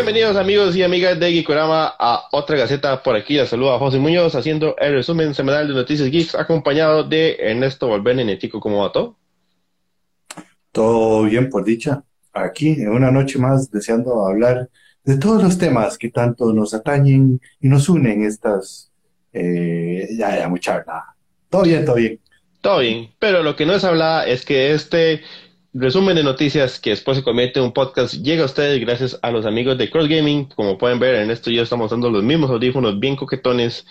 Bienvenidos amigos y amigas de Geekorama a otra gaceta por aquí. Les saluda José Muñoz haciendo el resumen semanal de Noticias Geeks acompañado de Ernesto Valverde Netico. ¿Cómo va todo? Todo bien por dicha. Aquí en una noche más deseando hablar de todos los temas que tanto nos atañen y nos unen estas... Eh, ya, ya, mucha verdad. Todo bien, todo bien. Todo bien, pero lo que no es hablar es que este resumen de noticias que después se convierte en un podcast llega a ustedes gracias a los amigos de Cross Gaming. Como pueden ver, en esto ya estamos dando los mismos audífonos bien coquetones.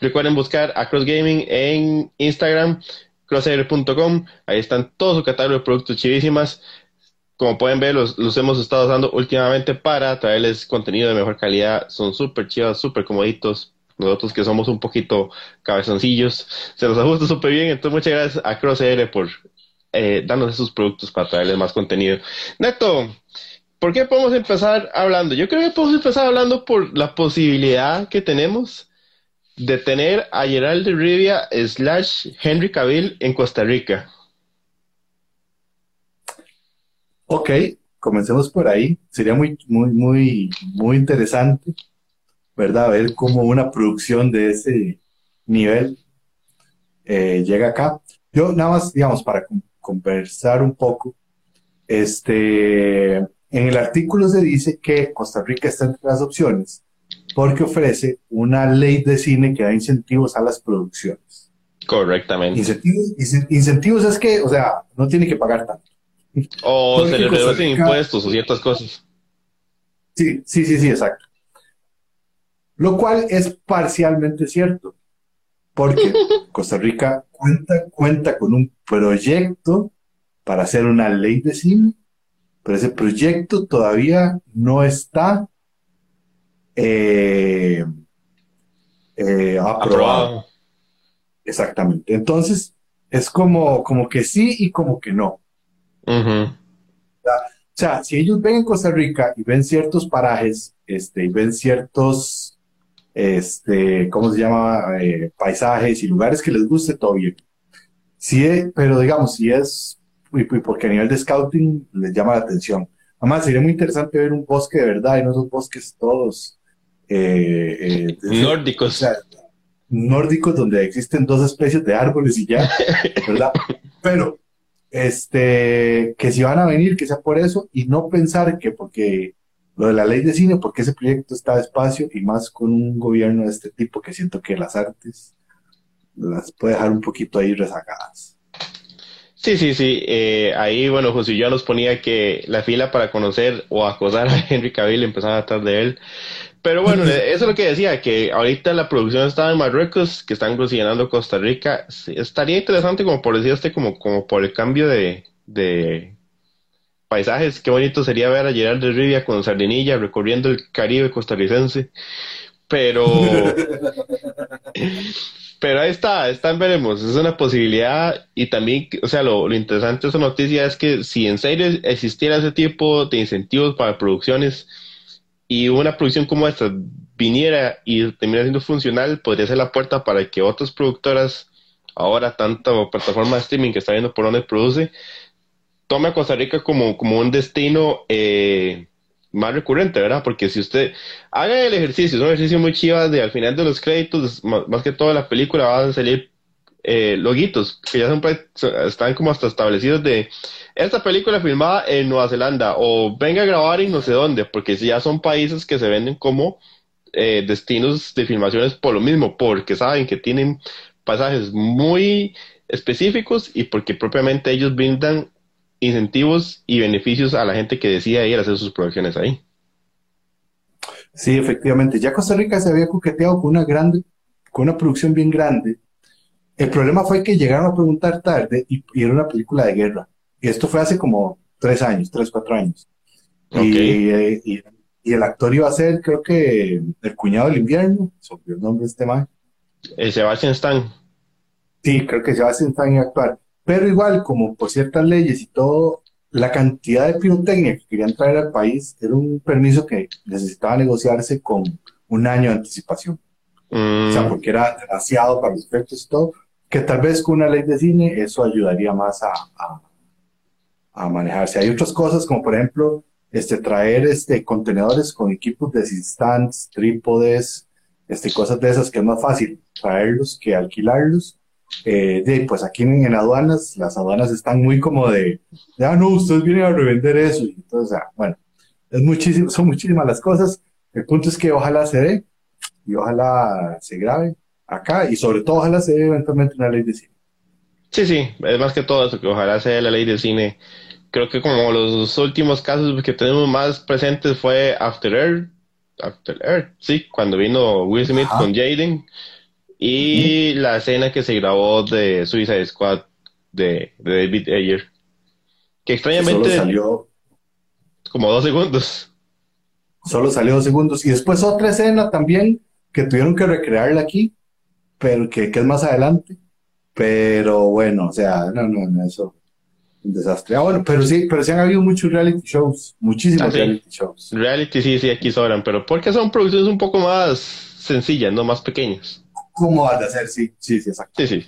Recuerden buscar a Cross Gaming en Instagram, crossair.com. Ahí están todos su catálogo de productos chivísimas. Como pueden ver, los, los hemos estado usando últimamente para traerles contenido de mejor calidad. Son súper chivas, súper comoditos. Nosotros que somos un poquito cabezoncillos, se nos ajusta súper bien. Entonces, muchas gracias a Crosshair por eh, esos productos para traerles más contenido. Neto, ¿por qué podemos empezar hablando? Yo creo que podemos empezar hablando por la posibilidad que tenemos de tener a Gerald Rivia slash Henry Cavill en Costa Rica. Ok, comencemos por ahí. Sería muy, muy, muy, muy interesante, ¿verdad? Ver cómo una producción de ese nivel eh, llega acá. Yo nada más, digamos, para conversar un poco, este, en el artículo se dice que Costa Rica está entre las opciones porque ofrece una ley de cine que da incentivos a las producciones. Correctamente. Incentivos, incentivos es que, o sea, no tiene que pagar tanto. O se le reducen impuestos o ciertas cosas. Sí, sí, sí, sí, exacto. Lo cual es parcialmente cierto, porque Costa Rica cuenta, cuenta con un proyecto para hacer una ley de cine, pero ese proyecto todavía no está eh, eh, aprobado. Exactamente. Entonces, es como, como que sí y como que no. O sea, si ellos ven en Costa Rica y ven ciertos parajes, este, y ven ciertos este, ¿cómo se llama? Eh, paisajes y lugares que les guste, todo bien. Sí, pero digamos, si es, porque a nivel de scouting les llama la atención. Además, sería muy interesante ver un bosque de verdad y no esos bosques todos eh, eh, nórdicos. nórdicos donde existen dos especies de árboles y ya, ¿verdad? Pero, este, que si van a venir, que sea por eso y no pensar que porque lo de la ley de cine, porque ese proyecto está despacio y más con un gobierno de este tipo que siento que las artes las puede dejar un poquito ahí rezagadas. Sí, sí, sí. Eh, ahí, bueno, José ya nos ponía que la fila para conocer o acosar a Henry Cavill empezaba a de él. Pero bueno, eso es lo que decía, que ahorita la producción está en Marruecos, que están considerando Costa Rica. estaría interesante, como por decirte, como, como por el cambio de, de paisajes. Qué bonito sería ver a Gerard de Rivia con Sardinilla recorriendo el Caribe costarricense. Pero, pero ahí está, está veremos. Es una posibilidad y también, o sea, lo, interesante de esa noticia es que si en serio existiera ese tipo de incentivos para producciones y una producción como esta viniera y termina siendo funcional, podría ser la puerta para que otras productoras, ahora tanto plataforma de streaming que está viendo por dónde produce, tome a Costa Rica como, como un destino eh, más recurrente, ¿verdad? Porque si usted haga el ejercicio, es un ejercicio muy chiva de al final de los créditos, más, que toda la película van a salir eh, loguitos que ya son, están como hasta establecidos de esta película filmada en Nueva Zelanda o venga a grabar en no sé dónde, porque ya son países que se venden como eh, destinos de filmaciones por lo mismo, porque saben que tienen pasajes muy específicos y porque propiamente ellos brindan incentivos y beneficios a la gente que decida ir a hacer sus producciones ahí. Sí, efectivamente. Ya Costa Rica se había coqueteado con una grande, con una producción bien grande. El problema fue que llegaron a preguntar tarde y, era una película de guerra. Y esto fue hace como tres años, tres, cuatro años. Y, el actor iba a ser, creo que, el cuñado del invierno, sobre el nombre de este man. El Sebastian Stan. Sí, creo que Sebastian Stan iba a actuar. Pero igual, como por ciertas leyes y todo, la cantidad de pirotecnia que querían traer al país era un permiso que necesitaba negociarse con un año de anticipación. O sea, mm. porque era demasiado para los efectos y todo, que tal vez con una ley de cine eso ayudaría más a, a, manejarse. Hay otras cosas, como por ejemplo, este, traer este, contenedores con equipos de stands, trípodes, este, cosas de esas que es más fácil traerlos que alquilarlos. Eh, de, pues aquí en, aduanas, las aduanas están muy como de, ya ah, no, ustedes vienen a revender eso. Y entonces, bueno, es muchísimo, son muchísimas las cosas. El punto es que ojalá se dé y ojalá se grabe acá y sobre todo ojalá se dé eventualmente una ley de cine. Sí, sí, es más que todo eso, que ojalá sea la ley de cine. Creo que como los últimos casos que tenemos más presentes fue After Earth, After Earth, sí, cuando vino Will Smith con Jaden y la escena que se grabó de Suicide Squad de, David Ayer, que extrañamente salió como dos segundos. Solo salió dos segundos y después otra escena también que tuvieron que recrearla aquí, pero que, que es más adelante pero bueno, o sea, no, no, no, eso un desastre. Ah, bueno, pero sí, pero sí han habido muchos reality shows, muchísimos ah, reality shows. Reality sí, sí, aquí sobran, pero porque son producciones un poco más sencillas, no más pequeñas. ¿Cómo vas a hacer? Sí, sí, sí, exacto. Sí, sí.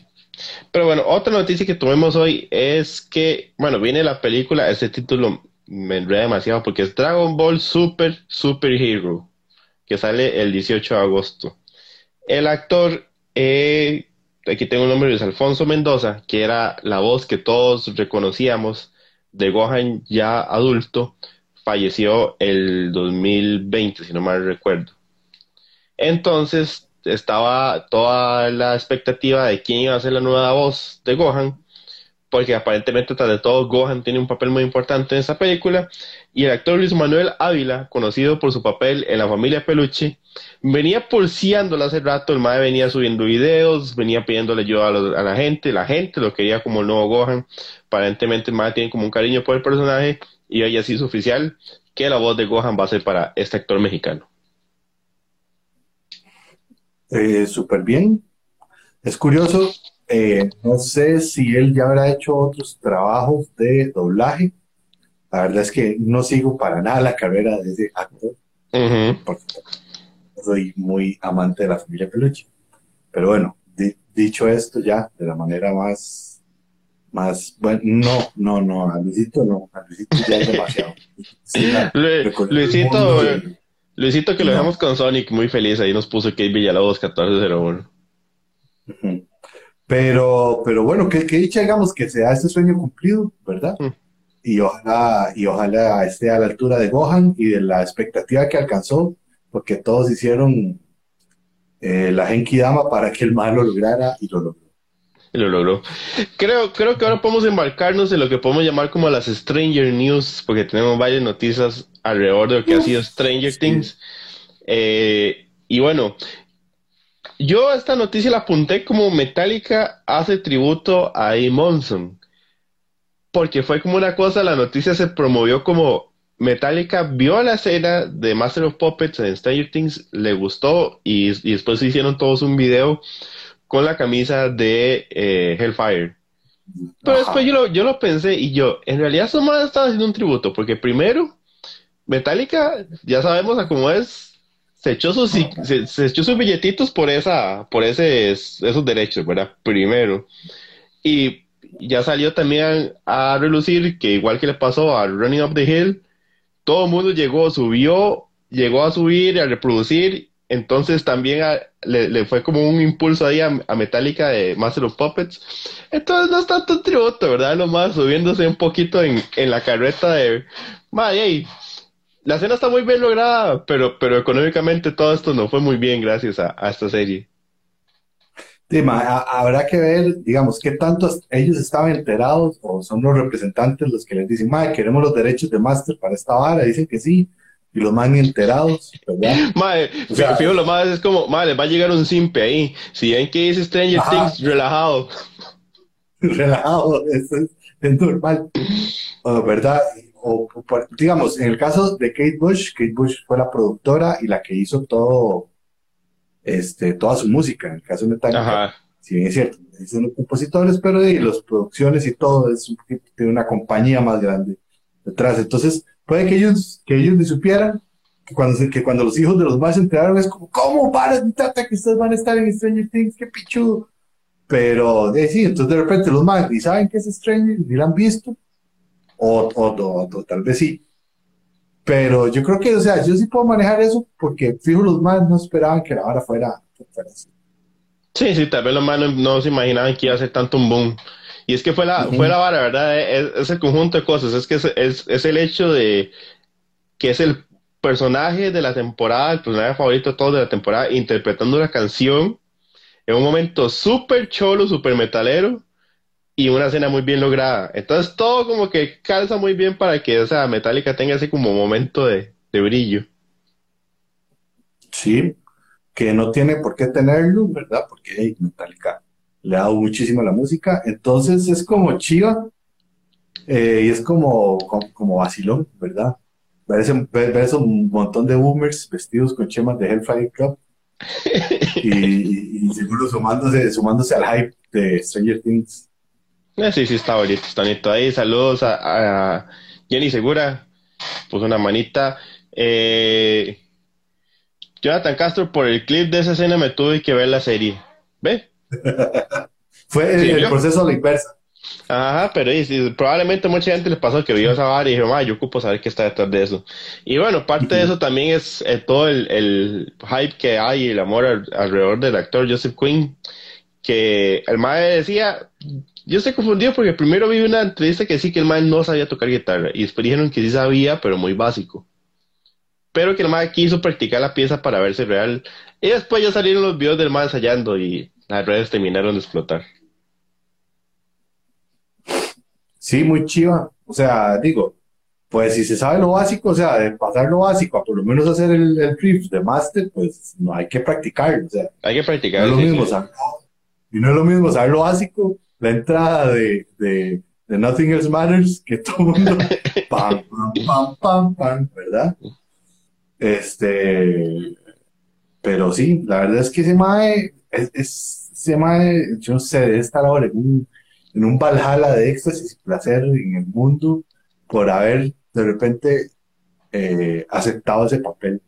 Pero bueno, otra noticia que tuvimos hoy es que, bueno, viene la película, este título me enreda demasiado porque es Dragon Ball Super Super Hero, que sale el 18 de agosto. El actor eh, aquí tengo el nombre, de Alfonso Mendoza, que era la voz que todos reconocíamos de Gohan ya adulto, falleció el 2020, si no mal recuerdo. Entonces estaba toda la expectativa de quién iba a ser la nueva voz de Gohan, porque aparentemente, tras de todo, Gohan tiene un papel muy importante en esa película, y el actor Luis Manuel Ávila, conocido por su papel en La familia Peluche, venía pulseándola hace rato, el madre venía subiendo videos, venía pidiéndole ayuda a, la gente, la gente lo quería como el nuevo Gohan, aparentemente el madre tiene como un cariño por el personaje, y hoy así es oficial que la voz de Gohan va a ser para este actor mexicano. Eh, Súper bien. Es curioso, eh, no sé si él ya habrá hecho otros trabajos de doblaje. La verdad es que no sigo para nada la carrera de ese actor. soy muy amante de la familia Peluche. Pero bueno, dicho esto ya de la manera más, más, bueno, no, no, no, a Luisito no, a Luisito ya es demasiado. Luisito, Luisito que lo dejamos con Sonic muy feliz, ahí nos puso Kate Villalobos 1401. Pero, pero bueno, que, que dicha, digamos, que sea este sueño cumplido, ¿verdad? Mm. Y ojalá, y ojalá esté a la altura de Gohan y de la expectativa que alcanzó, porque todos hicieron eh, la Genki Dama para que el mal lo lograra y lo logró. Y lo logró. Creo, creo que ahora podemos embarcarnos en lo que podemos llamar como las Stranger News, porque tenemos varias noticias alrededor de lo que ha sido Stranger Things. Eh, y bueno, yo esta noticia la apunté como Metallica hace tributo a A. Monson. Porque fue como una cosa, la noticia se promovió como Metallica vio la escena de Master of Puppets en Stranger Things, le gustó y, después hicieron todos un video con la camisa de eh, Hellfire. Pero después yo lo, yo lo pensé y yo, en realidad eso más estaba haciendo un tributo, porque primero, Metallica, ya sabemos a cómo es, se echó sus, se, echó sus billetitos por esa, por ese, esos derechos, ¿verdad? Primero. Y ya salió también a relucir que igual que le pasó a Running Up the Hill, todo el mundo llegó, subió, llegó a subir, a reproducir, entonces también le, fue como un impulso ahí a, Metallica de Master of Puppets. Entonces no es tanto tributo, ¿verdad? Nomás subiéndose un poquito en, en la carreta de, madre, la escena está muy bien lograda, pero, pero económicamente todo esto no fue muy bien gracias a, esta serie. Sí, habrá que ver, digamos, qué tantos ellos estaban enterados o son los representantes los que les dicen, ma, queremos los derechos de máster para esta vara, dicen que sí, y los más enterados, ¿verdad? Madre, o sea, lo más es como, madre, va a llegar un simpe ahí, si ven que dice Stranger Things, relajado. relajado, eso es, es normal, ¿verdad? O, digamos, en el caso de Kate Bush, Kate Bush fue la productora y la que hizo todo, este, toda su música, en el caso de Metallica, si bien es cierto, son compositores, pero y las producciones y todo es un de una compañía más grande detrás. Entonces, puede que ellos, que ellos ni supieran que cuando, que cuando los hijos de los más se enteraron es como, ¿cómo para trata que ustedes van a estar en Stranger Things? ¡Qué pichudo! Pero, de, sí, entonces de repente los más ni saben que es Stranger, ni lo han visto, o, o, tal vez sí. Pero yo creo que, o sea, yo sí puedo manejar eso porque fijo los más no esperaban que la hora fuera, así. Sí, sí, tal vez los más no, se imaginaban que iba a ser tanto un boom. Y es que fue la, fue la vara, ¿verdad? Es, el conjunto de cosas. Es que es, es, el hecho de que es el personaje de la temporada, el personaje favorito de todos de la temporada, interpretando la canción en un momento súper cholo, súper metalero y una escena muy bien lograda. Entonces todo como que calza muy bien para que esa Metallica tenga ese como momento de, brillo. Sí, que no tiene por qué tenerlo, ¿verdad? Porque Metallica le ha dado muchísimo a la música. Entonces es como chiva eh, y es como, como, vacilón, ¿verdad? Ver, ese, un montón de boomers vestidos con chemas de Hellfire Club y, seguro sumándose, sumándose al hype de Stranger Things. Eh, sí, sí, está bonito, está bonito. Ahí saludos a, Jenny Segura, puso una manita. Eh, Jonathan Castro, por el clip de esa escena me tuve que ver la serie. ¿Ve? Fue el, proceso a la inversa. Ajá, pero probablemente mucha gente les pasó que vio esa vara y dijo, yo ocupo saber qué está detrás de eso. Y bueno, parte de eso también es eh, todo el, hype que hay y el amor alrededor del actor Joseph Quinn, que el mae decía, yo estoy confundido porque primero vi una entrevista que sí que el mae no sabía tocar guitarra y después dijeron que sí sabía, pero muy básico. Pero que el mae quiso practicar la pieza para verse real. Y después ya salieron los videos del mae ensayando y las redes terminaron de explotar. Sí, muy chiva. O sea, digo, pues si se sabe lo básico, o sea, de pasar lo básico a por lo menos hacer el, el riff de master, pues no hay que practicar. O sea, hay que practicar. No es lo mismo, y no es lo mismo saber lo básico, la entrada de, de, de Nothing Else Matters, que todo el mundo, pam, pam, pam, pam, pam, ¿verdad? Este, pero sí, la verdad es que ese mae, es, es ese mae, yo no sé, debe estar ahora en un en un Valhalla de éxtasis y placer en el mundo por haber de repente eh, aceptado ese papel.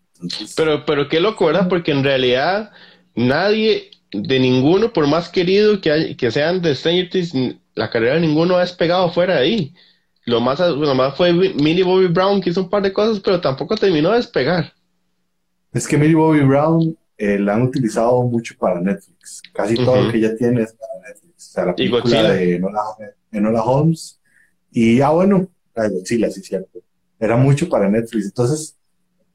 pero, pero qué loco, ¿verdad? Porque en realidad nadie, de ninguno, por más querido que, que sean de Stranger Things, la carrera de ninguno ha despegado fuera de ahí. Lo más, lo más fue Millie Bobby Brown, que hizo un par de cosas, pero tampoco terminó de despegar. Es que Millie Bobby Brown eh, la han utilizado mucho para Netflix. Casi todo lo que ella tiene es para Netflix sea, la película de Enola, Holmes. Y, ah, bueno, la de Godzilla, sí, cierto. Era mucho para Netflix. Entonces,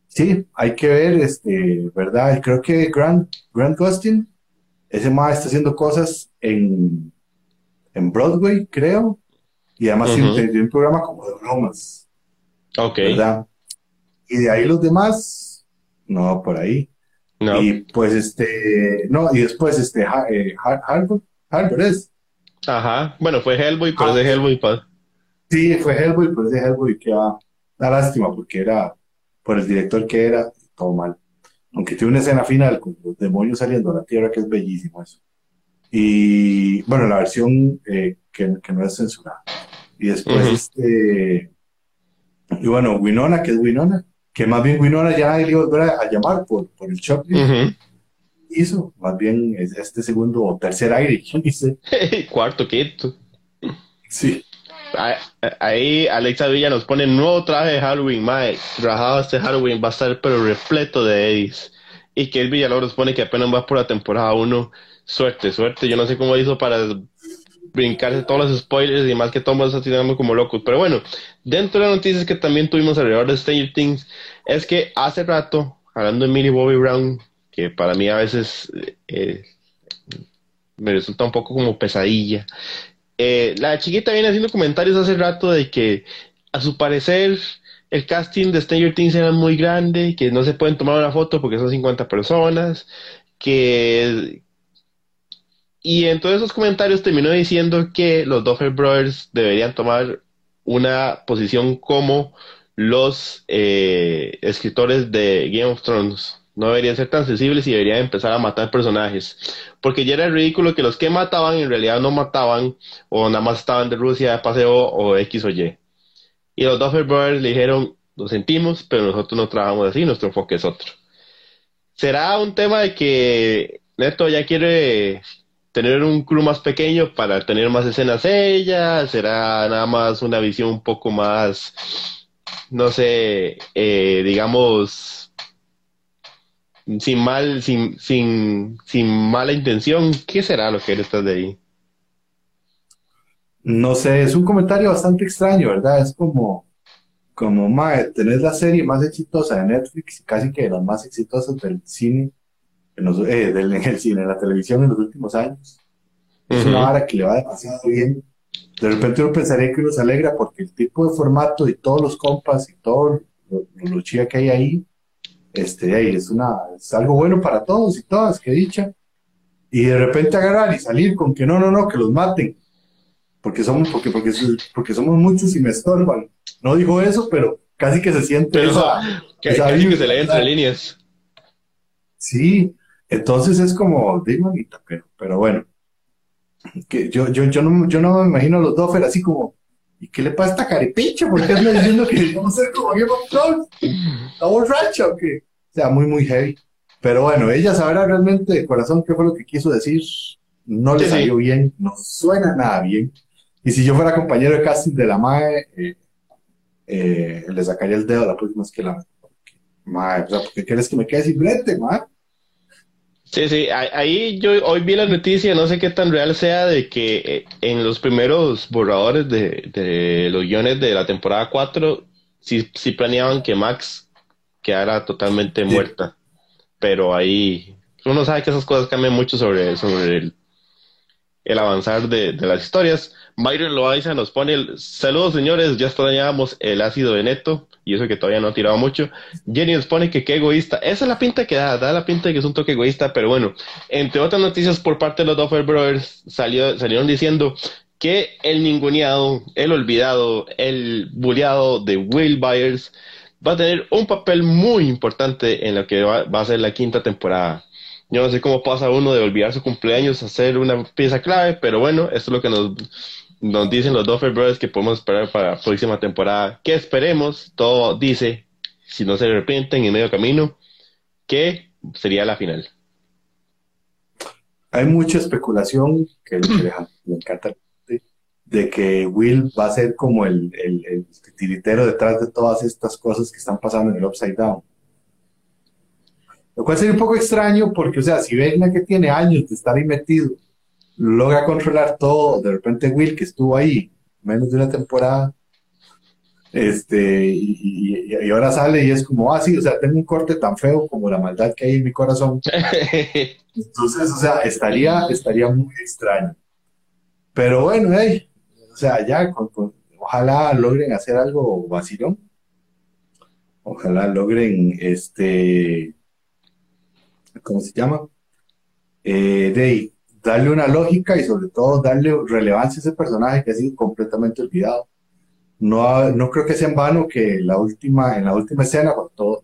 sí, hay que ver, este, ¿verdad? Creo que Grant, Grant Gustin, ese más está haciendo cosas en, en Broadway, creo. Y además tiene un programa como de bromas. Ok. ¿Verdad? Y de ahí los demás, no, por ahí. No. Y pues este, no, y después este, eh, Harvard, Ajá, bueno, fue Hellboy, pero es de ah. Hellboy, pa. Sí, fue Hellboy, pero es de Hellboy, que va. Da lástima porque era, por el director que era, todo mal. Aunque tiene una escena final con los demonios saliendo a la tierra que es bellísimo eso. Y bueno, la versión eh, que, no es censurada. Y después, este. Y bueno, Winona, que es Winona, que más bien Winona ya le iba a, llamar por, por el shopping hizo, más bien es este segundo o tercer aire, dice? Cuarto, quinto. Sí. Ahí Alexa Villa nos pone nuevo traje de Halloween, Mike. Trabajado este Halloween va a estar pero repleto de Eddies. Y que el Villalobos pone que apenas va por la temporada 1. Suerte, suerte. Yo no sé cómo hizo para brincarse todos los spoilers y más que todo está tirando como locos. Pero bueno, dentro de las noticias que también tuvimos alrededor de Stranger Things, es que hace rato, hablando de Millie Bobby Brown, que para mí a veces eh, me resulta un poco como pesadilla. Eh, la chiquita viene haciendo comentarios hace rato de que a su parecer el casting de Stranger Things era muy grande, que no se pueden tomar una foto porque son 50 personas, que... Y en todos esos comentarios terminó diciendo que los Duffer Brothers deberían tomar una posición como los eh, escritores de Game of Thrones no deberían ser tan sensibles y deberían empezar a matar personajes. Porque ya era ridículo que los que mataban en realidad no mataban o nada más estaban de Rusia de paseo o X o Y. Y los Duffer Brothers le dijeron, lo sentimos, pero nosotros no trabajamos así, nuestro enfoque es otro. ¿Será un tema de que Neto ya quiere tener un crew más pequeño para tener más escenas ella? ¿Será nada más una visión un poco más no sé, eh, digamos, sin mal, sin, sin, sin mala intención, ¿qué será lo que está de ahí? No sé, es un comentario bastante extraño, ¿verdad? Es como, como, mae, tenés la serie más exitosa de Netflix, casi que las más exitosas del cine, en eh, del, el cine, en la televisión en los últimos años. Es una vara que le va demasiado bien. De repente uno pensaría que uno se alegra porque el tipo de formato y todos los compas y todo lo, lo, chía que hay ahí, este, ahí es, una, es algo bueno para todos y todas, que dicha. Y de repente agarrar y salir con que no, no, no, que los maten porque somos, porque, porque, porque somos muchos y me estorban. No dijo eso, pero casi que se siente que, que se lee entre líneas. Sí, entonces es como, dime pero, pero bueno, que yo, yo, yo, no, yo no me imagino a los Doffer así como, ¿y qué le pasa a esta caripicha? ¿Por qué anda diciendo que vamos a ser como Game of Thrones? ¿Está borracha o qué? O sea, muy, muy heavy. Pero bueno, ella sabrá realmente de corazón qué fue lo que quiso decir. No le salió bien, no suena nada bien. Y si yo fuera compañero de casting de la MAE, eh, eh, le sacaría el dedo a la próxima vez que la MAE. O sea, ¿por qué quieres que me quede sin frente, MAE? Sí, sí, ahí yo hoy vi la noticia, no sé qué tan real sea, de que eh, en los primeros borradores de, de los guiones de la temporada 4, sí, sí planeaban que Max quedara totalmente muerta. Pero ahí uno sabe que esas cosas cambian mucho sobre, sobre el, el avanzar de, las historias. Byron Loaiza nos pone el, saludos señores, ya extrañábamos el ácido de neto y eso que todavía no ha tirado mucho. Jenny nos pone que qué egoísta. Esa es la pinta que da, da la pinta de que es un toque egoísta, pero bueno, entre otras noticias por parte de los Duffer Brothers salió, salieron diciendo que el ninguneado, el olvidado, el bulleado de Will Byers va a tener un papel muy importante en lo que va, va a ser la quinta temporada. Yo no sé cómo pasa uno de olvidar su cumpleaños a ser una pieza clave, pero bueno, esto es lo que nos nos dicen los Duffer Brothers que podemos esperar para la próxima temporada. Que esperemos, todo dice, si no se arrepienten en medio camino, que sería la final. Hay mucha especulación que me encanta de que Will va a ser como el, el, el tiritero detrás de todas estas cosas que están pasando en el Upside Down. Lo cual sería un poco extraño porque, o sea, si Vegna que tiene años de estar ahí metido logra controlar todo. De repente Will, que estuvo ahí menos de una temporada, este, y, ahora sale y es como, ah, sí, o sea, tengo un corte tan feo como la maldad que hay en mi corazón. Entonces, o sea, estaría, estaría muy extraño. Pero bueno, hey, o sea, ya, ojalá logren hacer algo vacilón. Ojalá logren, este, ¿cómo se llama? Eh, de darle una lógica y sobre todo darle relevancia a ese personaje que ha sido completamente olvidado. No, no creo que sea en vano que la última, en la última escena, cuando todo,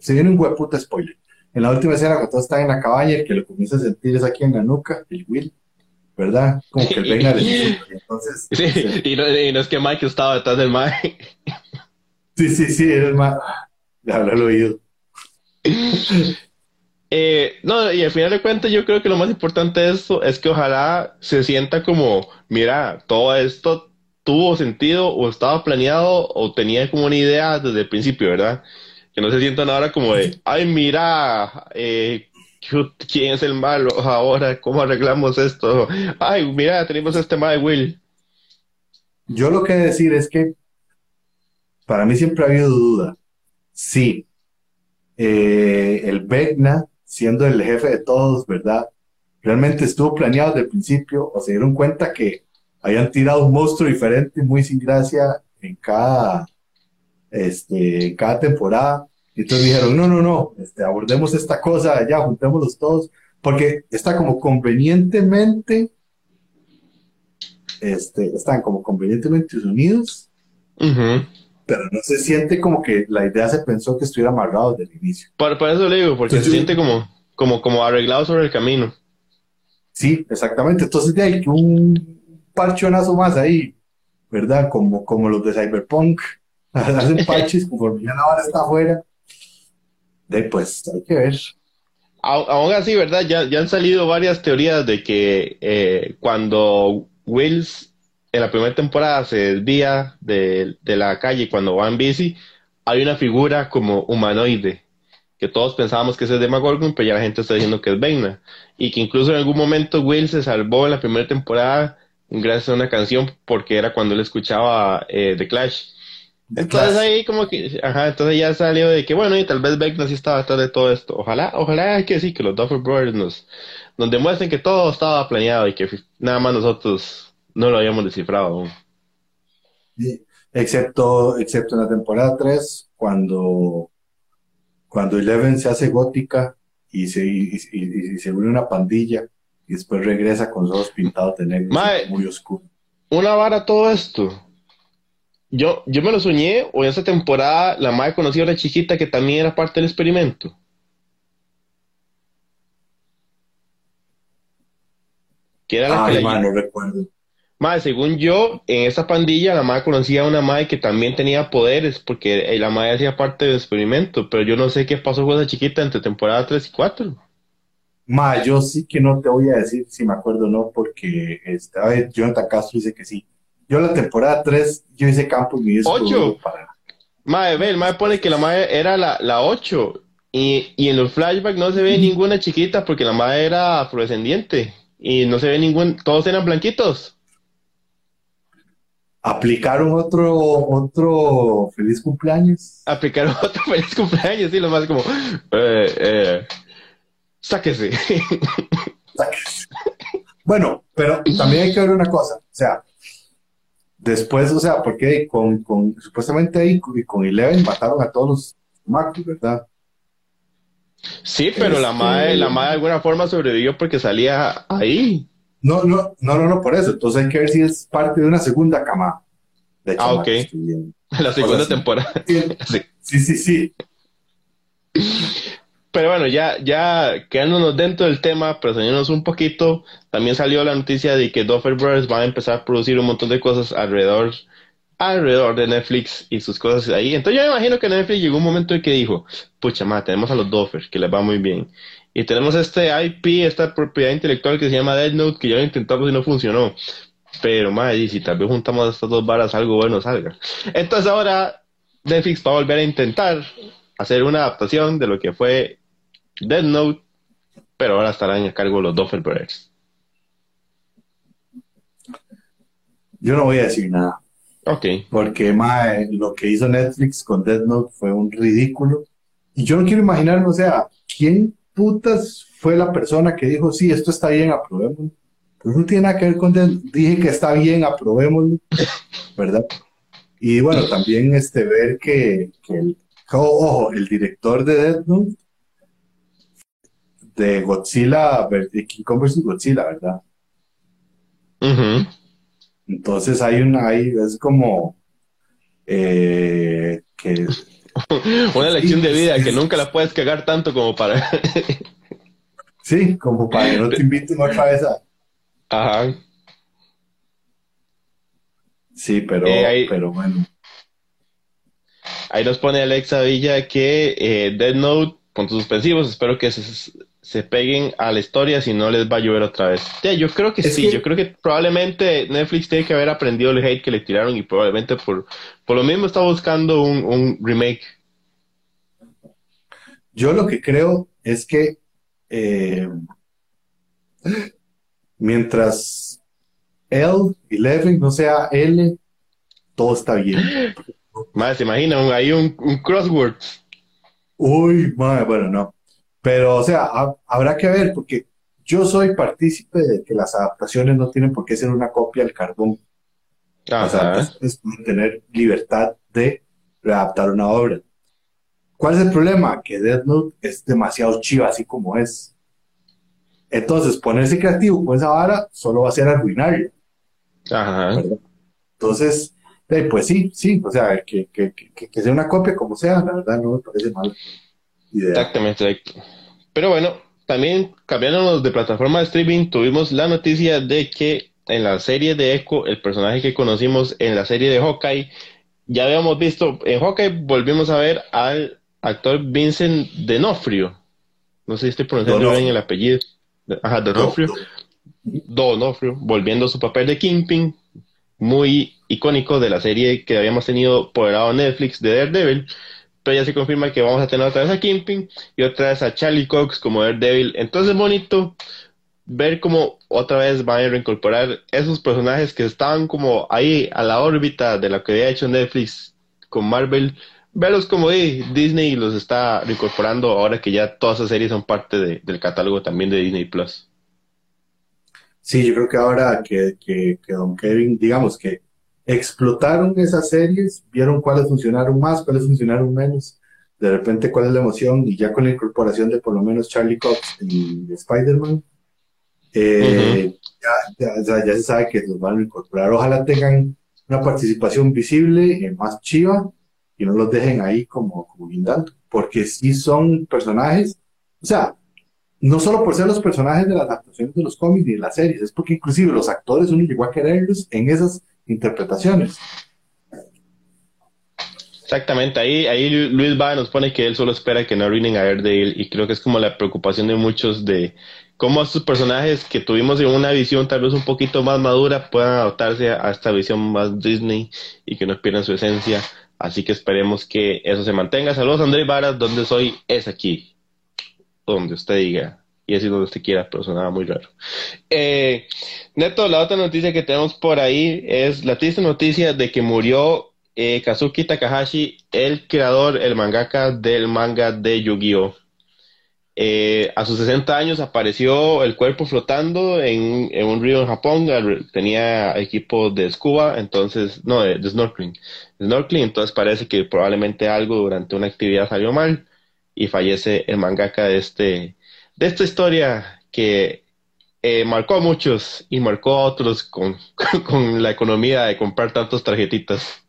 se viene un hueputa spoiler, en la última escena cuando todo está en la cabaña, el que lo comienza a sentir es aquí en la nuca, el Will, ¿verdad? Como que el de entonces... Sí, y, no, y, no, es que Mike estaba detrás del Mike. Sí, sí, sí, era el Mike. De haberlo oído. Eh, no, y al final de cuentas yo creo que lo más importante de esto es que ojalá se sienta como, mira, todo esto tuvo sentido o estaba planeado o tenía como una idea desde el principio, ¿verdad? Que no se sientan ahora como de, ay, mira, eh, ¿quién es el malo ahora? ¿Cómo arreglamos esto? Ay, mira, tenemos este mal Will. Yo lo que decir es que para mí siempre ha habido duda. Sí, eh, el Vecna siendo el jefe de todos, ¿verdad? Realmente estuvo planeado desde el principio o se dieron cuenta que habían tirado un monstruo diferente, muy sin gracia en cada, este, cada temporada. Y entonces dijeron, no, no, no, este, abordemos esta cosa, ya, juntémoslos todos, porque está como convenientemente, este, están como convenientemente unidos, pero no se siente como que la idea se pensó que estuviera amarrado desde el inicio. Para, eso le digo, porque se siente como, como, como arreglado sobre el camino. Sí, exactamente. Entonces de ahí que un parchonazo más ahí, ¿verdad? Como, como los de Cyberpunk, hacen parches conforme ya la hora está afuera. De pues hay que ver. Aún así, ¿verdad? Ya, ya han salido varias teorías de que eh, cuando Wills en la primera temporada se desvía de, la calle cuando va en bici, hay una figura como humanoide, que todos pensábamos que es el Demagorgon, pero ya la gente está diciendo que es Vecna. Y que incluso en algún momento Will se salvó en la primera temporada gracias a una canción, porque era cuando él escuchaba eh, The Clash. entonces ahí como que, ajá, entonces ya salió de que bueno, y tal vez Vecna sí estaba detrás de todo esto. Ojalá, ojalá que sí, que los Duffer Brothers nos, nos demuestren que todo estaba planeado y que nada más nosotros no lo habíamos descifrado aún. excepto, excepto en la temporada 3, cuando, cuando Eleven se hace gótica y se, y, se une una pandilla y después regresa con los ojos pintados de negro muy oscuro. Una vara todo esto. Yo, yo me lo soñé, o en esa temporada la madre conoció a una chiquita que también era parte del experimento. Que era la que no recuerdo. Madre, según yo, en esa pandilla la madre conocía a una madre que también tenía poderes, porque la madre hacía parte del experimento, pero yo no sé qué pasó con esa chiquita entre temporada 3 y 4. Ma, yo sí que no te voy a decir si me acuerdo o no, porque esta vez Jonathan Castro dice que sí. Yo la temporada 3, yo hice campo mi. ¿8? Para... Madre, ve, el madre pone que la madre era la, la 8, y, y en los flashbacks no se ve ninguna chiquita porque la madre era afrodescendiente y no se ve ningún, todos eran blanquitos. Aplicaron otro, otro feliz cumpleaños. Aplicaron otro feliz cumpleaños, sí, lo más como, eh, eh, sáquese. sáquese. Bueno, pero también hay que ver una cosa, o sea, después, o sea, porque con, con supuestamente ahí con Eleven mataron a todos los Macros, ¿verdad? Sí, pero la madre, la madre de alguna forma sobrevivió porque salía ahí. No, no, no, no, no, por eso. Entonces hay que ver si es parte de una segunda cama. ah, ok. La segunda temporada. Sí. sí, sí, Pero bueno, ya, ya quedándonos dentro del tema, pero saliéndonos un poquito, también salió la noticia de que Duffer Brothers van a empezar a producir un montón de cosas alrededor alrededor de Netflix y sus cosas ahí. Entonces yo me imagino que Netflix llegó un momento en que dijo, pucha, ma, tenemos a los Doffers, que les va muy bien. Y tenemos este IP, esta propiedad intelectual que se llama Dead Note, que ya lo intentamos y no funcionó. Pero, ma, y si tal vez juntamos estas dos varas, algo bueno salga. Entonces ahora Netflix va a volver a intentar hacer una adaptación de lo que fue Dead Note, pero ahora estarán a cargo los Doffer Brothers. Yo no voy a decir nada. Porque lo que hizo Netflix con Death Note fue un ridículo. Y yo no quiero imaginarme, o sea, ¿quién putas fue la persona que dijo, sí, esto está bien, aprobémoslo? Pues no tiene nada que ver con Death Dije que está bien, aprobémoslo, ¿verdad? Y bueno, también este, ver que, el, ojo, el director de Death Note, de Godzilla, de King Kong vs. Godzilla, ¿verdad? Entonces hay una, hay, es como eh, que... una lección de vida que nunca la puedes cagar tanto como para... sí, como para que no te inviten otra vez a... Ajá. Sí, pero, eh, pero bueno. Ahí nos pone Alexa Villa que eh, Dead Note, puntos suspensivos, espero que se, se peguen a la historia si no les va a llover otra vez. yo creo que sí, yo creo que probablemente Netflix tiene que haber aprendido el hate que le tiraron y probablemente por, por lo mismo está buscando un, remake. Yo lo que creo es que eh, mientras L, Eleven no sea L, todo está bien. Más, se imagina, hay un, un crossword. Uy, madre, bueno, no. Pero, o sea, habrá que ver, porque yo soy partícipe de que las adaptaciones no tienen por qué ser una copia del carbón. O sea, es tener libertad de readaptar una obra. ¿Cuál es el problema? Que Death Note es demasiado chiva así como es. Entonces, ponerse creativo con esa vara solo va a ser arruinarlo. Ajá. Entonces, eh, pues sí, sí, o sea, que, que, que, que, sea una copia como sea, la verdad no me parece mal. Exactamente. Pero bueno, también cambiándonos de plataforma de streaming, tuvimos la noticia de que en la serie de Echo, el personaje que conocimos en la serie de Hawkeye, ya habíamos visto, en Hawkeye volvimos a ver al actor Vincent D'Onofrio. No sé si estoy pronunciando bien el apellido. Ajá, D'Onofrio. D'Onofrio, volviendo a su papel de Kingpin, muy icónico de la serie que habíamos tenido por el lado Netflix de Daredevil, pero ya se confirma que vamos a tener otra vez a Kingpin y otra vez a Charlie Cox como Daredevil. Entonces es bonito ver cómo otra vez van a reincorporar esos personajes que estaban como ahí a la órbita de lo que había hecho Netflix con Marvel, verlos como Disney los está reincorporando ahora que ya todas esas series son parte del catálogo también de Disney Plus. Sí, yo creo que ahora que, que Don Kevin, digamos que explotaron esas series, vieron cuáles funcionaron más, cuáles funcionaron menos, de repente cuál es la emoción, y ya con la incorporación de por lo menos Charlie Cox y Spider-Man, eh, ya, se sabe que los van a incorporar. Ojalá tengan una participación visible, eh, más chiva, y no los dejen ahí como, como guindando, porque sí son personajes, o sea, no solo por ser los personajes de las adaptaciones de los cómics y de las series, es porque inclusive los actores uno llegó a quererlos en esas interpretaciones. Exactamente, ahí, ahí Luis va nos pone que él solo espera que no arruinen a Daredevil y creo que es como la preocupación de muchos de cómo estos personajes que tuvimos en una visión tal vez un poquito más madura puedan adaptarse a esta visión más Disney y que no pierdan su esencia. Así que esperemos que eso se mantenga. Saludos Andrés Varas, donde soy es aquí, donde usted diga. Y así donde usted quiera, pero sonaba muy raro. Eh, Neto, la otra noticia que tenemos por ahí es la triste noticia de que murió eh, Kazuki Takahashi, el creador, el mangaka del manga de Yu-Gi-Oh! Eh, a sus 60 años apareció el cuerpo flotando en, un río en Japón, tenía equipo de scuba, entonces, no, de, snorkeling, snorkeling, entonces parece que probablemente algo durante una actividad salió mal y fallece el mangaka de, este, de esta historia que eh, marcó a muchos y marcó a otros con, con la economía de comprar tantos tarjetitas.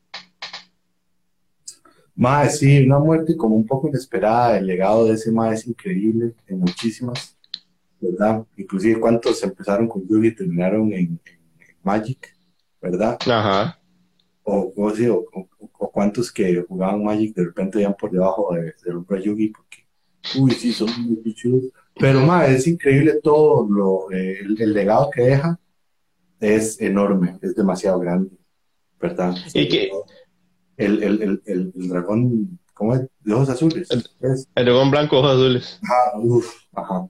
Más, sí, una muerte como un poco inesperada. El legado de ese más es increíble en muchísimas, ¿verdad? Inclusive cuántos empezaron con Yugi y terminaron en, Magic, ¿verdad? Ajá. O, o, cuántos que jugaban Magic de repente iban por debajo de, de Yugi porque, uy, sí, son muy chulos. Pero más, es increíble todo lo, eh, el, legado que deja es enorme, es demasiado grande, ¿verdad? Y que el, el, el, el dragón, ¿cómo es? De ojos azules. El, dragón blanco, ojos azules. Ajá, uff, ajá.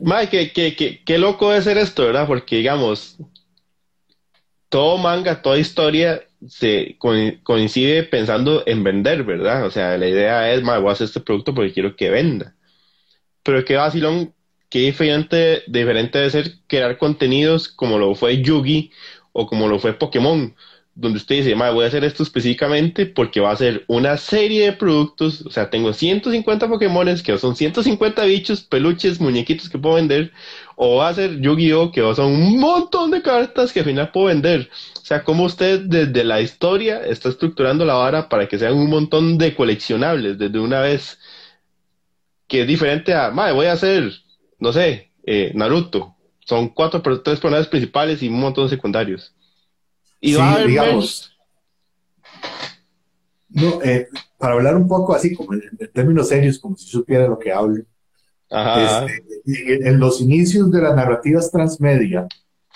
Mike, qué, qué, qué, loco de ser esto, ¿verdad? Porque, digamos, todo manga, toda historia se coincide pensando en vender, ¿verdad? O sea, la idea es, voy a hacer este producto porque quiero que venda. Pero qué vacilón, qué diferente, diferente de ser crear contenidos como lo fue Yugi o como lo fue Pokémon donde usted dice, voy a hacer esto específicamente porque va a ser una serie de productos, o sea, tengo 150 Pokémon que son 150 bichos, peluches, muñequitos que puedo vender, o va a ser Yu-Gi-Oh, que son un montón de cartas que al final puedo vender. O sea, como usted desde la historia está estructurando la vara para que sean un montón de coleccionables desde una vez, que es diferente a, voy a hacer, no sé, eh, Naruto. Son cuatro, tres personajes principales y un montón de secundarios. Y sí, digamos. No, eh, para hablar un poco así, como en, términos serios, como si supiera lo que hablo. Este, en los inicios de las narrativas transmedia,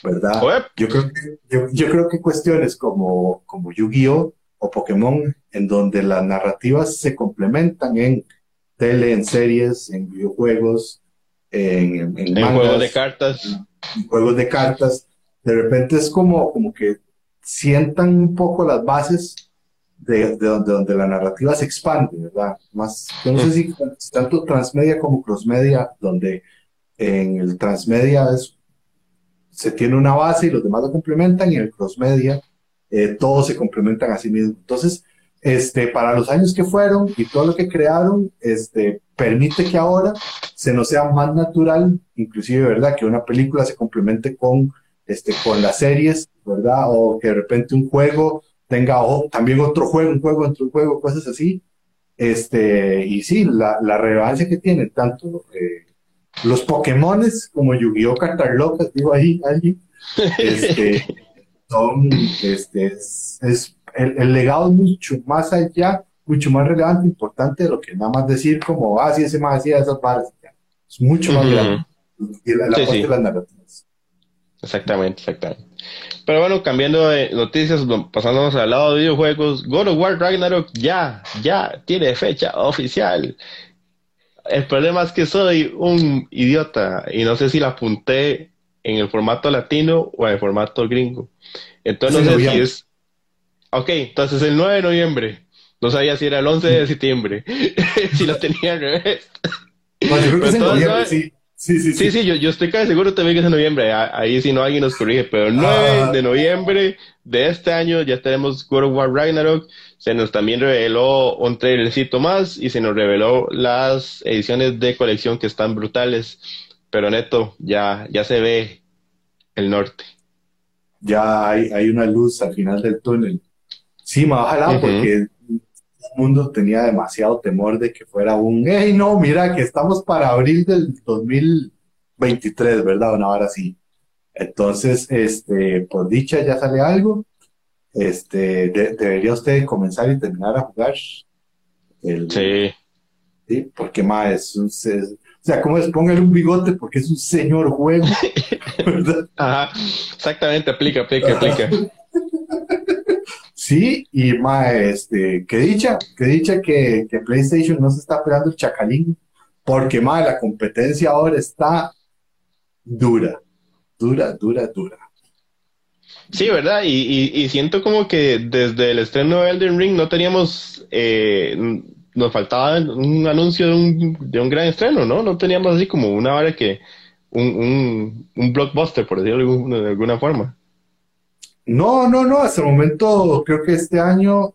¿verdad? Yo creo que, yo, creo que cuestiones como, como Yu-Gi-Oh! o Pokémon, en donde las narrativas se complementan en tele, en series, en videojuegos, en, en, juegos de cartas. En, juegos de cartas. De repente es como, como que sientan un poco las bases de, donde, donde, la narrativa se expande, ¿verdad? Más, yo no sé si tanto transmedia como crossmedia, donde en el transmedia es, se tiene una base y los demás lo complementan, y en el crossmedia eh, todos se complementan a sí mismos. Entonces, este, para los años que fueron y todo lo que crearon, este, permite que ahora se nos sea más natural, inclusive, ¿verdad? Que una película se complemente con este, con las series, ¿verdad? O que de repente un juego tenga también otro juego, un juego entre un juego, cosas así. Este, y sí, la, la relevancia que tienen tanto eh, los Pokémones como Yu-Gi-Oh! Cartas Locas, digo ahí, allí, este, son, este, es, el, legado es mucho más allá, mucho más relevante, importante de lo que nada más decir como, ah, sí, ese más hacía esas barras. Es mucho más grande. Y la, la parte de las narrativas. Exactamente, exactamente. Pero bueno, cambiando de noticias, pasándonos al lado de videojuegos, God of War Ragnarok ya, ya tiene fecha oficial. El problema es que soy un idiota y no sé si la apunté en el formato latino o en el formato gringo. Entonces no sé si es... Ok, entonces el 9 de noviembre. No sabía si era el 11 de septiembre. si lo tenía al revés. No, yo creo que es en noviembre, sí. Sí, sí, sí. Sí, yo, yo estoy casi seguro también que es en noviembre. Ahí si no alguien nos corrige. Pero el 9 ah. de noviembre de este año ya tenemos God of War Ragnarok. Se nos también reveló un trailercito más y se nos reveló las ediciones de colección que están brutales. Pero neto, ya, ya se ve el norte. Ya hay, hay una luz al final del túnel. Sí, me ojalá porque el mundo tenía demasiado temor de que fuera un, hey, no, mira, que estamos para abril del 2023, ¿verdad? Una hora así. Entonces, este, por dicha ya sale algo. Este, debería usted comenzar y terminar a jugar. El, sí. Sí, porque más es un, o sea, ¿cómo es? Póngale un bigote porque es un señor juego. Ajá, exactamente, aplica, aplica, aplica. Sí, y más, este, que dicha, que dicha que, que, PlayStation no se está pegando el chacalín, porque más, la competencia ahora está dura, dura, dura, dura. Sí, ¿verdad? Y, y, siento como que desde el estreno de Elden Ring no teníamos eh, nos faltaba un anuncio de un, de un gran estreno, ¿no? No teníamos así como una hora que, un, un, blockbuster, por decirlo de alguna, forma. No, no, no, hasta el momento creo que este año,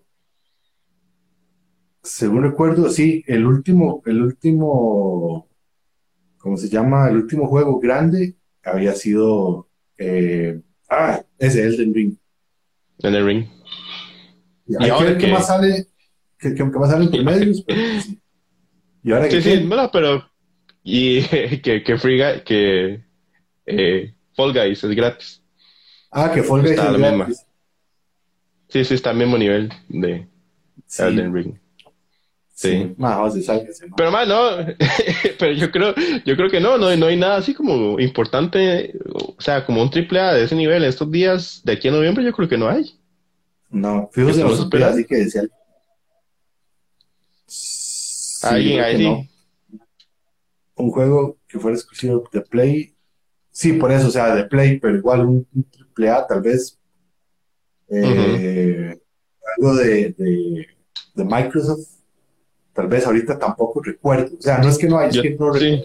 según recuerdo, sí, el último, el último, ¿cómo se llama? El último juego grande había sido, eh, ah, ese Elden Ring. Elden Ring. Y, hay que ver qué más sale, que, que, a salir por medios. Pero, sí. Y ahora sí, sí, bueno, pero y que, que Free que eh, Fall Guys es gratis. Ah, que Fall Guys es gratis. Sí, sí, está al mismo nivel de Elden Ring. Sí. Más, pero más no, pero yo creo, yo creo que no, no, no hay nada así como importante, o sea, como un triple A de ese nivel estos días de aquí a noviembre, yo creo que no hay. No, fíjate, no así que decía Alguien Un juego que fuera exclusivo de Play. Sí, por eso, o sea, de Play, pero igual un, triple A, tal vez. Eh, algo de, de, Microsoft. Tal vez ahorita tampoco recuerdo. O sea, no es que no hay, es que no sí.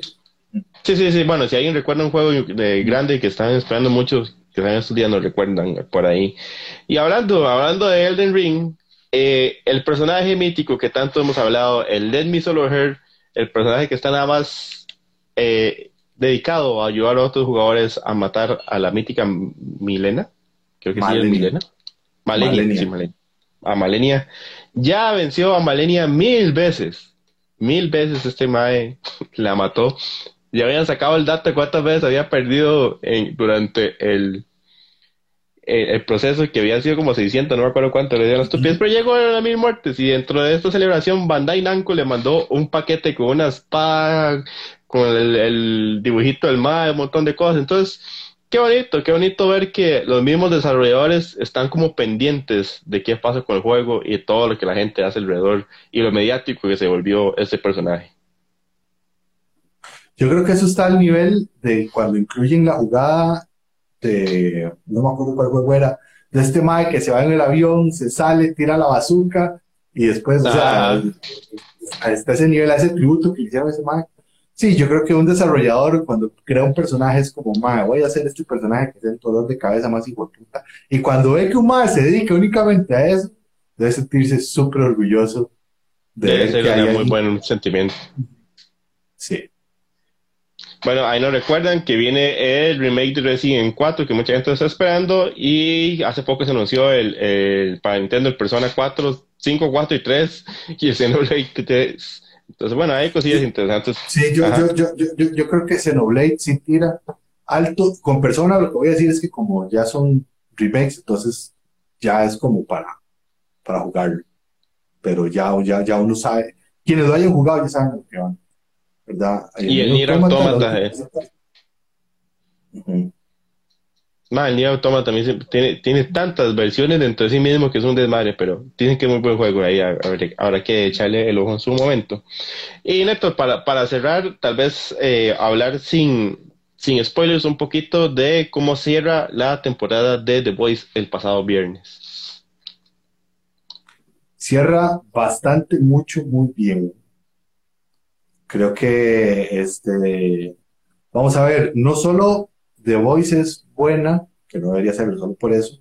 sí. sí, sí, Bueno, si alguien recuerda un juego de grande que están esperando muchos, que están estudiando, recuerdan por ahí. Y hablando, hablando de Elden Ring, eh, el personaje mítico que tanto hemos hablado, el Let Me Solo Her, el personaje que está nada más eh, dedicado a ayudar a otros jugadores a matar a la mítica Milena, creo que sí es Milena. Malenia, Malenia. A Malenia. Ya venció a Malenia mil veces. Mil veces este Mae la mató. Ya habían sacado el dato de cuántas veces había perdido durante el, eh, el proceso que había sido como 600, no me acuerdo cuánto le dieron los pero llegó a las mil muertes y dentro de esta celebración Bandai Namco le mandó un paquete con una espada, con el, dibujito del mar, un montón de cosas. Entonces, qué bonito, qué bonito ver que los mismos desarrolladores están como pendientes de qué pasa con el juego y todo lo que la gente hace alrededor y lo mediático que se volvió ese personaje. Yo creo que eso está al nivel de cuando incluyen la jugada de, no me acuerdo cuál juego era, de este Mae que se va en el avión, se sale, tira la bazooka y después, o sea, hasta ese nivel, a ese tributo que hicieron ese Mae. Sí, yo creo que un desarrollador cuando crea un personaje es como, Mae, voy a hacer este personaje que es el dolor de cabeza más hijo puta. Y cuando ve que un Mae se dedica únicamente a eso, debe sentirse súper orgulloso. De debe ser un muy buen sentimiento. Sí. Bueno, ahí nos recuerdan que viene el remake de Resident 4 que mucha gente está esperando y hace poco se anunció el, el para Nintendo el Persona 4, 5, 4 y 3 y el Xenoblade 3. Entonces, bueno, hay cosillas interesantes. Sí, yo, yo, yo, yo, yo creo que Xenoblade sí tira alto. Con Persona lo que voy a decir es que como ya son remakes, entonces ya es como para, para jugarlo. Pero ya, ya, ya uno sabe, quienes lo hayan jugado ya saben lo que van. ¿verdad? Y el Nier Automata. Eh. El Nier Automata también tiene, tiene tantas versiones dentro de sí mismo que es un desmadre, pero tienen que es muy buen juego ahí, habrá que echarle el ojo en su momento. Y Neto, para, para cerrar, tal vez eh, hablar sin, sin spoilers un poquito de cómo cierra la temporada de The Voice el pasado viernes. Cierra bastante, mucho, muy bien. Creo que este, vamos a ver, no solo The Voice es buena, que no debería ser solo por eso,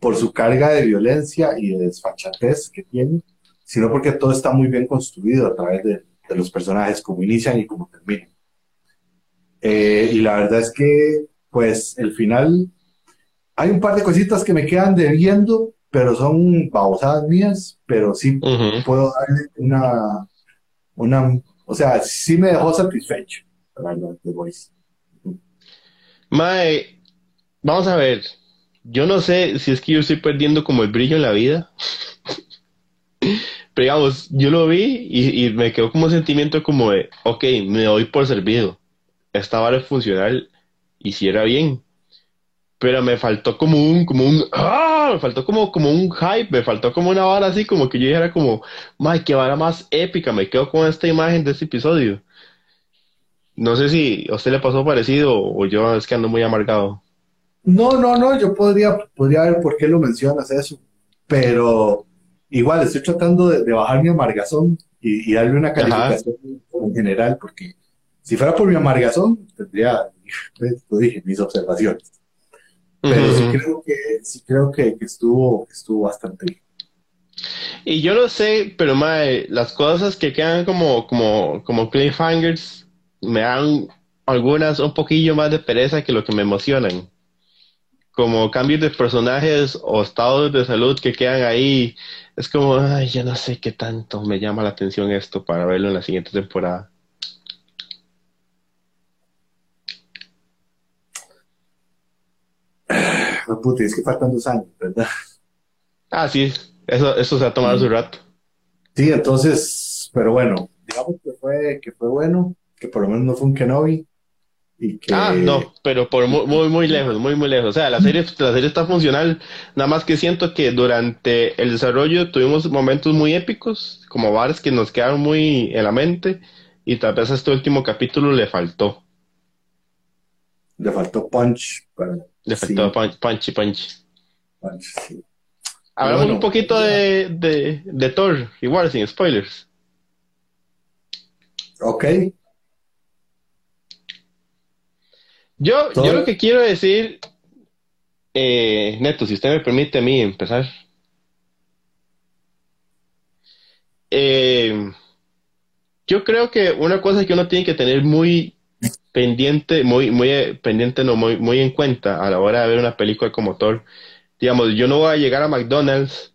por su carga de violencia y de desfachatez que tiene, sino porque todo está muy bien construido a través de, los personajes, como inician y como terminan. Eh, y la verdad es que, pues, el final, hay un par de cositas que me quedan debiendo, pero son babosadas mías, pero sí puedo darle una, una, o sea, sí me dejó satisfecho, la verdad, The Voice. Mae, vamos a ver. Yo no sé si es que yo estoy perdiendo como el brillo en la vida. Pero digamos, yo lo vi y, me quedó como un sentimiento como de, ok, me doy por servido. Esta vara es funcional y si era bien. Pero me faltó como un, como un, ¡ah! Me faltó como, como un hype, me faltó como una vara así, como que yo dijera como, ¡ay, qué vara más épica! Me quedo con esta imagen de este episodio. No sé si a usted le pasó parecido o yo es que ando muy amargado. No, no, no, yo podría, podría ver por qué lo mencionas eso, pero igual estoy tratando de, bajar mi amargazón y, darle una calificación en general, porque si fuera por mi amargazón, tendría, lo dije, mis observaciones. Pero sí creo que, sí creo que, estuvo, estuvo bastante bien. Y yo lo sé, pero mae, las cosas que quedan como, como, como cliffhangers, me dan algunas un poquillo más de pereza que lo que me emocionan. Como cambios de personajes o estados de salud que quedan ahí. Es como, ay, ya no sé qué tanto me llama la atención esto para verlo en la siguiente temporada. No, puta, es que faltan dos años, ¿verdad? Ah, sí, eso, eso se ha tomado su rato. Sí, entonces, pero bueno, digamos que fue, que fue bueno que por lo menos no fue un Kenobi. Y que... Ah, no, pero por muy, muy, lejos, muy, muy lejos. O sea, la serie, la serie está funcional, nada más que siento que durante el desarrollo tuvimos momentos muy épicos, como bares que nos quedaron muy en la mente, y tal vez a este último capítulo le faltó. Le faltó punch. le faltó punch, punch, punch. sí. Hablamos un poquito de, de, de Thor, igual, sin spoilers. Ok. Yo, yo lo que quiero decir, eh, Neto, si usted me permite a mí empezar. Eh, yo creo que una cosa que uno tiene que tener muy pendiente, muy, muy pendiente, no, muy, muy en cuenta a la hora de ver una película como Thor. Digamos, yo no voy a llegar a McDonald's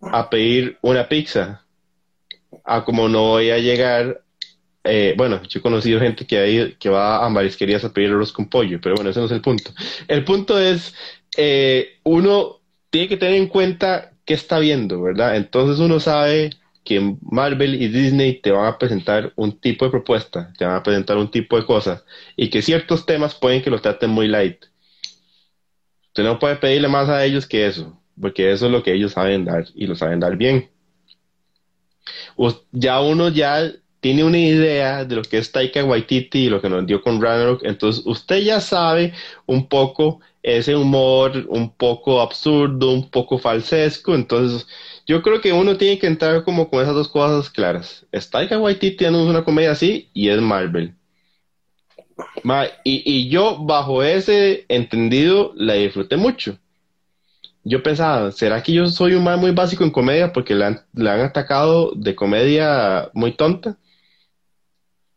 a pedir una pizza, a como no voy a llegar eh, bueno, yo he conocido gente que, hay, que va a marisquerías a pedir arroz con pollo, pero bueno, ese no es el punto. El punto es, eh, uno tiene que tener en cuenta qué está viendo, ¿verdad? Entonces uno sabe que Marvel y Disney te van a presentar un tipo de propuesta, te van a presentar un tipo de cosas, y que ciertos temas pueden que lo traten muy light. Usted no puede pedirle más a ellos que eso, porque eso es lo que ellos saben dar, y lo saben dar bien. Ya uno ya tiene una idea de lo que es Taika Waititi y lo que nos dio con Ragnarok, entonces usted ya sabe un poco ese humor un poco absurdo, un poco falsesco, entonces yo creo que uno tiene que entrar como con esas dos cosas claras. Es Taika Waititi es una comedia así y es Marvel. y, yo bajo ese entendido la disfruté mucho yo pensaba, ¿será que yo soy un man muy básico en comedia porque han, le han atacado de comedia muy tonta?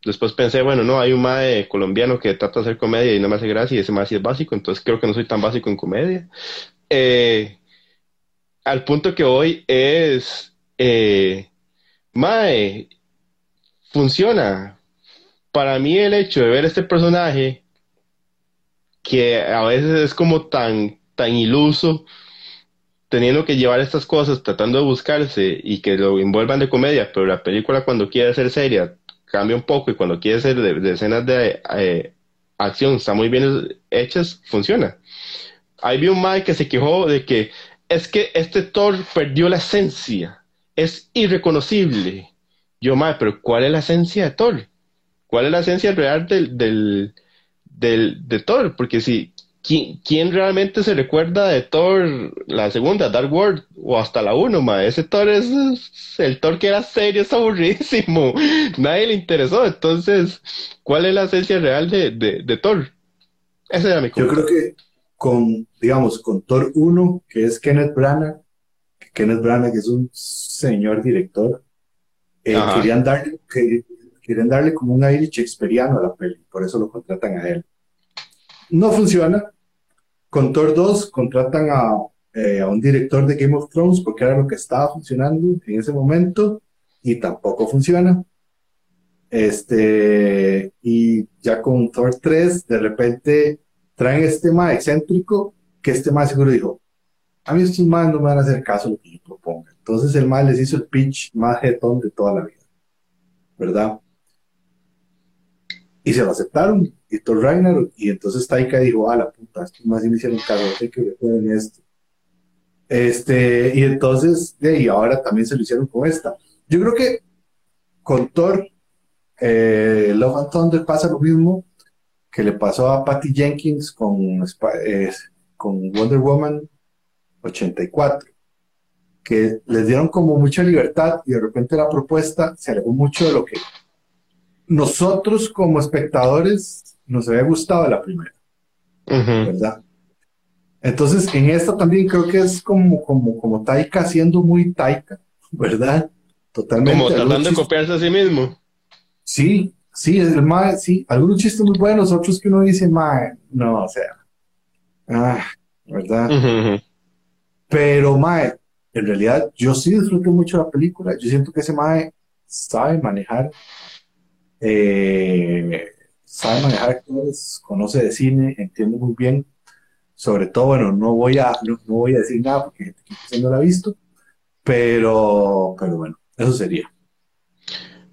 Después pensé, bueno, no, hay un mae colombiano que trata de hacer comedia y no me hace gracia y ese mae sí es básico, entonces creo que no soy tan básico en comedia. Eh, al punto que hoy es, eh, mae, funciona. Para mí el hecho de ver este personaje que a veces es como tan, tan iluso, teniendo que llevar estas cosas, tratando de buscarse y que lo envuelvan de comedia, pero la película cuando quiere ser seria cambia un poco y cuando quiere ser de, escenas de, eh, acción está muy bien hecha, funciona. Ahí vi un Mike que se quejó de que es que este Thor perdió la esencia, es irreconocible. Yo, Mike, pero ¿cuál es la esencia de Thor? ¿Cuál es la esencia real del, del, del de Thor? Porque si ¿quién, realmente se recuerda de Thor, la segunda, Dark World, o hasta la 1, ma? Ese Thor es, el Thor que era serio, es aburridísimo. Nadie le interesó. Entonces, ¿cuál es la esencia real de, de, Thor? Ese era mi Yo creo que con, digamos, con Thor 1, que es Kenneth Branagh, Kenneth Branagh es un señor director, eh, querían, darle, que, querían darle como un aire shakespeariano a la peli, por eso lo contratan a él. No funciona, con Thor 2 contratan eh, a, un director de Game of Thrones porque era lo que estaba funcionando en ese momento y tampoco funciona. Este, y ya con Thor 3, de repente traen este más excéntrico que este más seguro dijo, a mí estos más no me van a hacer caso lo que yo proponga. Entonces el más les hizo el pitch más jetón de toda la vida, ¿verdad? Y se lo aceptaron y Thor Ragnarok, y entonces Taika dijo, ah, la puta, estos más me hicieron caso, hay que ver esto. Este, y entonces, y ahora también se lo hicieron con esta. Yo creo que con Thor, eh, Love and Thunder pasa lo mismo que le pasó a Patty Jenkins con, con Wonder Woman 84, que les dieron como mucha libertad y de repente la propuesta se alejó mucho de lo que nosotros como espectadores nos había gustado la primera, ¿verdad? Entonces, en esta también creo que es como, como, como Taika siendo muy Taika, ¿verdad? Totalmente. Como tratando de copiarse a sí mismo. Sí, sí, el mae, sí, algunos chistes muy buenos, otros que uno dice, mae, no, o sea, ah, ¿verdad? Pero, mae, en realidad yo sí disfruto mucho la película, yo siento que ese mae sabe manejar eh, sabe manejar actores, conoce de cine, entiende muy bien. Sobre todo, bueno, no voy a, no, voy a decir nada porque no lo ha visto, pero, pero bueno, eso sería.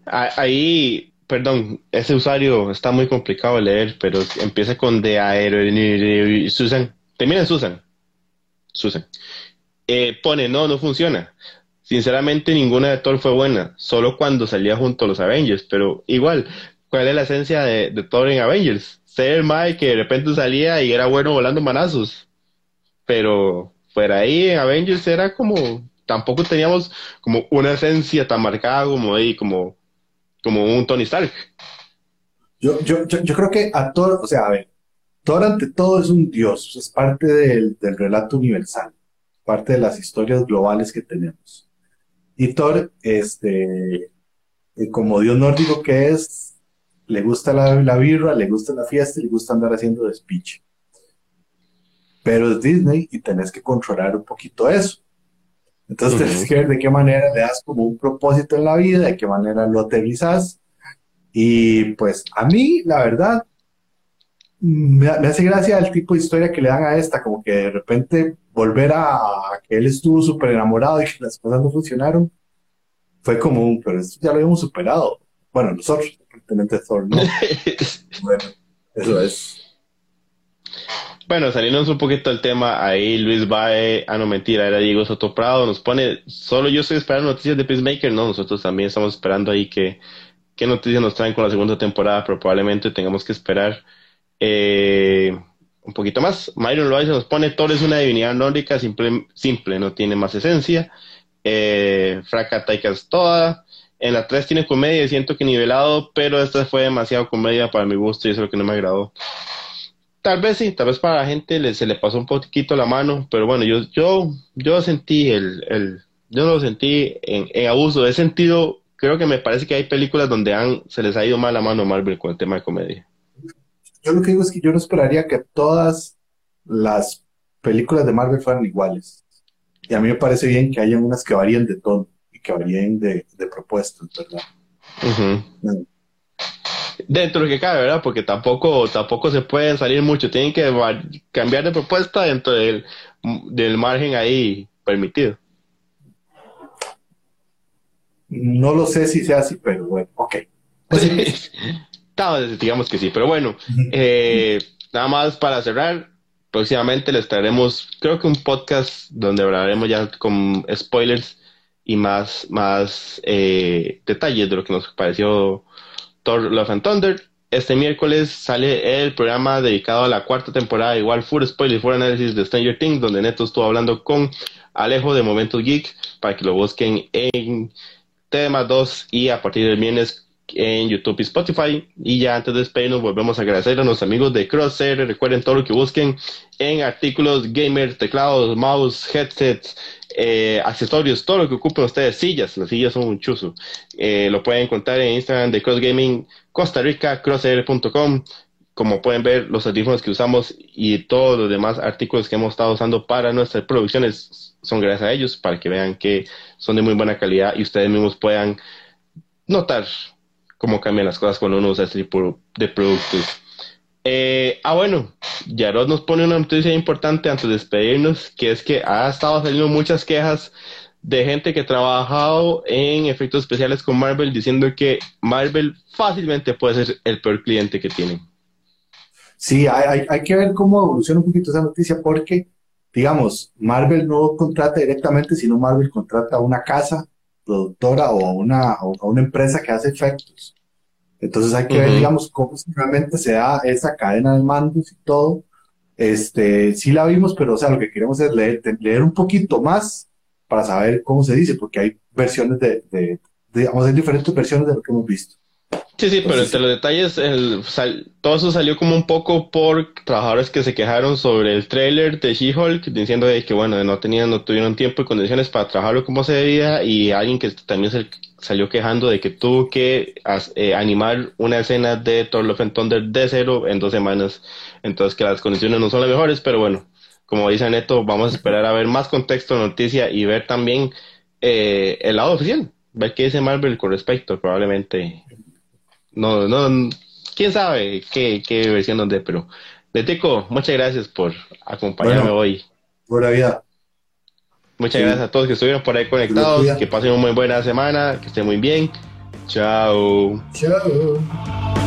Ahí, perdón, ese usuario está muy complicado de leer, pero empieza con de aero Susan, termina en Susan. Susan. Eh, pone, no, no funciona. Sinceramente, ninguna de Thor fue buena, solo cuando salía junto a los Avengers, pero igual, ¿cuál es la esencia de, Thor en Avengers? Ser el Mike que de repente salía y era bueno volando manazos, pero fuera ahí en Avengers era como, tampoco teníamos como una esencia tan marcada como ahí, como, como un Tony Stark. Yo, yo, yo, creo que a Thor, o sea, a ver, Thor ante todo es un dios, es parte del, del relato universal, parte de las historias globales que tenemos. Y Thor, este, eh, como dios nórdico que es, le gusta la, la birra, le gusta la fiesta y le gusta andar haciendo speech. Pero es Disney y tenés que controlar un poquito eso. Entonces tenés que ver de qué manera le das como un propósito en la vida, de qué manera lo aterrizas. Y pues a mí, la verdad, me, hace gracia el tipo de historia que le dan a esta, como que de repente volver a, que él estuvo súper enamorado y que las cosas no funcionaron, fue como pero esto ya lo habíamos superado. Bueno, nosotros, aparentemente Thor, ¿no? bueno, eso es. Bueno, saliéndonos un poquito del tema, ahí Luis Bae, ah no mentira, era Diego Soto Prado, nos pone, solo yo estoy esperando noticias de Peacemaker, no, nosotros también estamos esperando ahí que, qué noticias nos traen con la segunda temporada, pero probablemente tengamos que esperar eh, un poquito más. Myron Loaiza nos pone, Thor es una divinidad nórdica simple, simple no tiene más esencia. Eh, toda. En la 3 tiene comedia siento que nivelado, pero esta fue demasiado comedia para mi gusto y eso es lo que no me agradó. Tal vez sí, tal vez para la gente se le pasó un poquito la mano, pero bueno, yo, yo, yo sentí el, el yo lo sentí en, en, abuso. He sentido, creo que me parece que hay películas donde han, se les ha ido mal la mano a Marvel con el tema de comedia. Yo lo que digo es que yo no esperaría que todas las películas de Marvel fueran iguales. Y a mí me parece bien que haya unas que varíen de tono que varíen de, propuestas, ¿verdad? Dentro de lo que cabe, ¿verdad? Porque tampoco, tampoco se puede salir mucho. Tienen que cambiar de propuesta dentro del, del margen ahí permitido. No lo sé si sea así, pero bueno, ok. digamos que sí, pero bueno, eh, nada más para cerrar, próximamente les traeremos, creo que un podcast donde hablaremos ya con spoilers y más, más eh, detalles de lo que nos pareció Thor Love and Thunder. Este miércoles sale el programa dedicado a la cuarta temporada, igual full spoiler, full análisis de Stranger Things, donde Neto estuvo hablando con Alejo de Momentos Geek, para que lo busquen en tema 2 y a partir del viernes en YouTube y Spotify. Y ya antes de despedirnos, volvemos a agradecer a nuestros amigos de Crosshair. Recuerden todo lo que busquen en artículos gamer, teclados, mouse, headsets, eh, accesorios, todo lo que ocupen ustedes, sillas, las sillas son un chuzo. Eh, lo pueden encontrar en Instagram de Cross Gaming Costa Rica, crosshair.com. Como pueden ver, los audífonos que usamos y todos los demás artículos que hemos estado usando para nuestras producciones son gracias a ellos, para que vean que son de muy buena calidad y ustedes mismos puedan notar cómo cambian las cosas cuando uno usa este tipo de productos. Eh, ah, bueno, Yarod nos pone una noticia importante antes de despedirnos, que es que ha estado saliendo muchas quejas de gente que ha trabajado en efectos especiales con Marvel diciendo que Marvel fácilmente puede ser el peor cliente que tienen. Sí, hay, hay que ver cómo evoluciona un poquito esa noticia porque, digamos, Marvel no contrata directamente, sino Marvel contrata a una casa productora o a una, a una empresa que hace efectos. Entonces hay que ver, digamos, cómo realmente se da esa cadena de mandos y todo. Este, sí la vimos, pero o sea, lo que queremos es leer, leer un poquito más para saber cómo se dice, porque hay versiones de, de, digamos, hay diferentes versiones de lo que hemos visto. Sí, sí, pero entre los detalles, el, todo eso salió como un poco por trabajadores que se quejaron sobre el trailer de She-Hulk, diciendo que, bueno, no tenían, no tuvieron tiempo y condiciones para trabajarlo como se debía, y alguien que también se salió quejando de que tuvo que eh, animar una escena de Thor Love and Thunder de cero en dos semanas, entonces que las condiciones no son las mejores, pero bueno, como dice Neto, vamos a esperar a ver más contexto, noticia y ver también eh, el lado oficial, ver qué dice Marvel con respecto, probablemente no, no, quién sabe qué, qué versión donde, pero Leteco, muchas gracias por acompañarme hoy. Buena vida. Muchas gracias a todos que estuvieron por ahí conectados, que pasen una muy buena semana, que estén muy bien. Chao. Chao.